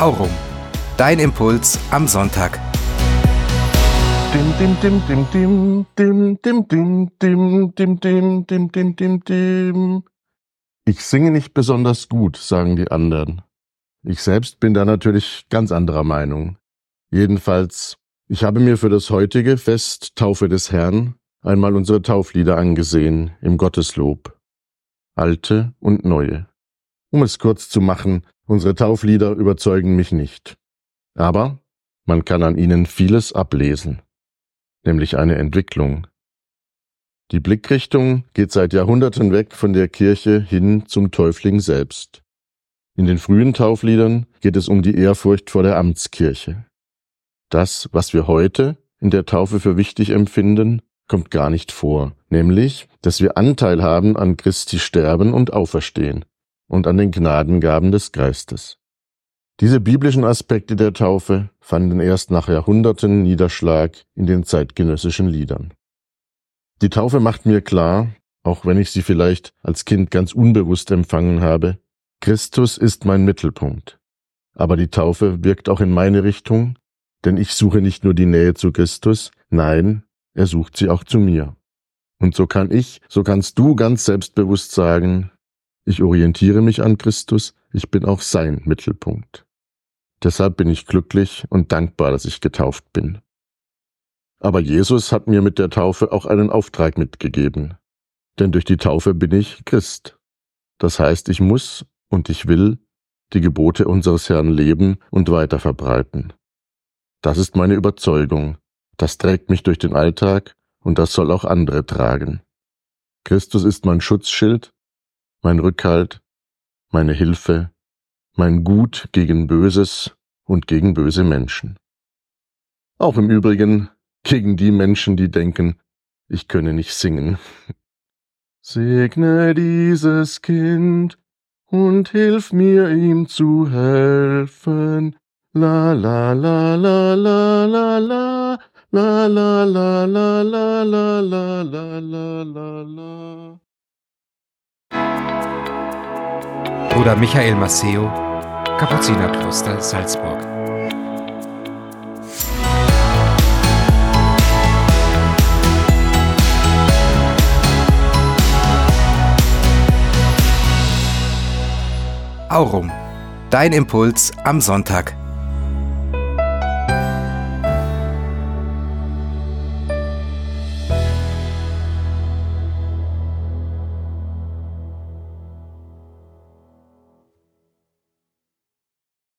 Aurum. Dein Impuls am Sonntag. Ich singe nicht besonders gut, sagen die anderen. Ich selbst bin da natürlich ganz anderer Meinung. Jedenfalls, ich habe mir für das heutige Fest Taufe des Herrn einmal unsere Tauflieder angesehen im Gotteslob. Alte und neue. Um es kurz zu machen, unsere Tauflieder überzeugen mich nicht. Aber man kann an ihnen vieles ablesen, nämlich eine Entwicklung. Die Blickrichtung geht seit Jahrhunderten weg von der Kirche hin zum Täufling selbst. In den frühen Taufliedern geht es um die Ehrfurcht vor der Amtskirche. Das, was wir heute in der Taufe für wichtig empfinden, kommt gar nicht vor, nämlich, dass wir Anteil haben an Christi Sterben und Auferstehen und an den Gnadengaben des Geistes. Diese biblischen Aspekte der Taufe fanden erst nach Jahrhunderten Niederschlag in den zeitgenössischen Liedern. Die Taufe macht mir klar, auch wenn ich sie vielleicht als Kind ganz unbewusst empfangen habe, Christus ist mein Mittelpunkt. Aber die Taufe wirkt auch in meine Richtung, denn ich suche nicht nur die Nähe zu Christus, nein, er sucht sie auch zu mir. Und so kann ich, so kannst du ganz selbstbewusst sagen, ich orientiere mich an Christus, ich bin auch sein Mittelpunkt. Deshalb bin ich glücklich und dankbar, dass ich getauft bin. Aber Jesus hat mir mit der Taufe auch einen Auftrag mitgegeben. Denn durch die Taufe bin ich Christ. Das heißt, ich muss und ich will die Gebote unseres Herrn leben und weiter verbreiten. Das ist meine Überzeugung. Das trägt mich durch den Alltag und das soll auch andere tragen. Christus ist mein Schutzschild mein Rückhalt, meine Hilfe, mein Gut gegen Böses und gegen böse Menschen. Auch im Übrigen gegen die Menschen, die denken, ich könne nicht singen. Segne dieses Kind und hilf mir ihm zu helfen. La la la la la la la la la la la la la la la la la Bruder Michael Masseo, Kapuzinerkloster Salzburg. Aurum, dein Impuls am Sonntag.